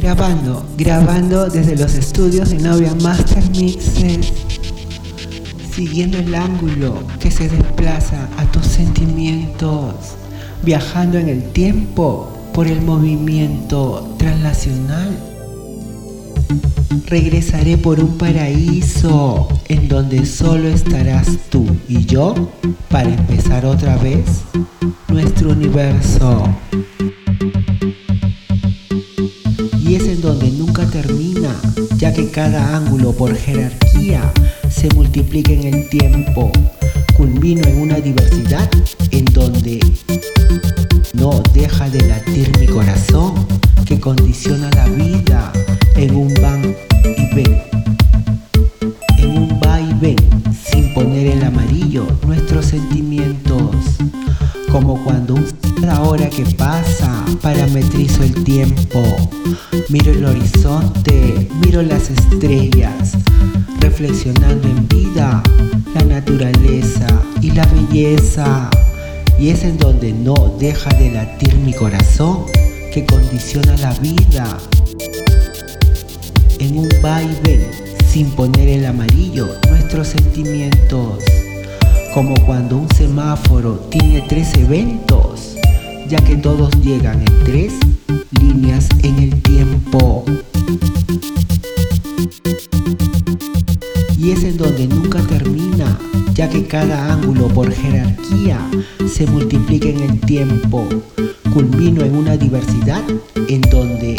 Grabando, grabando desde los estudios de Novia Master Mixes, siguiendo el ángulo que se desplaza a tus sentimientos, viajando en el tiempo por el movimiento translacional. Regresaré por un paraíso en donde solo estarás tú y yo para empezar otra vez nuestro universo. Ya que cada ángulo por jerarquía se multiplica en el tiempo. Culmino en una diversidad en donde no deja de latir mi corazón que condiciona la vida en un van y ven. En un va y ven, sin poner el amarillo nuestros sentimientos, como cuando un cada hora que pasa parametrizo el tiempo. Miro el horizonte, miro las estrellas, reflexionando en vida, la naturaleza y la belleza. Y es en donde no deja de latir mi corazón que condiciona la vida. En un ven, sin poner el amarillo, nuestros sentimientos. Como cuando un semáforo tiene tres eventos ya que todos llegan en tres líneas en el tiempo. Y es en donde nunca termina, ya que cada ángulo por jerarquía se multiplica en el tiempo. Culmino en una diversidad en donde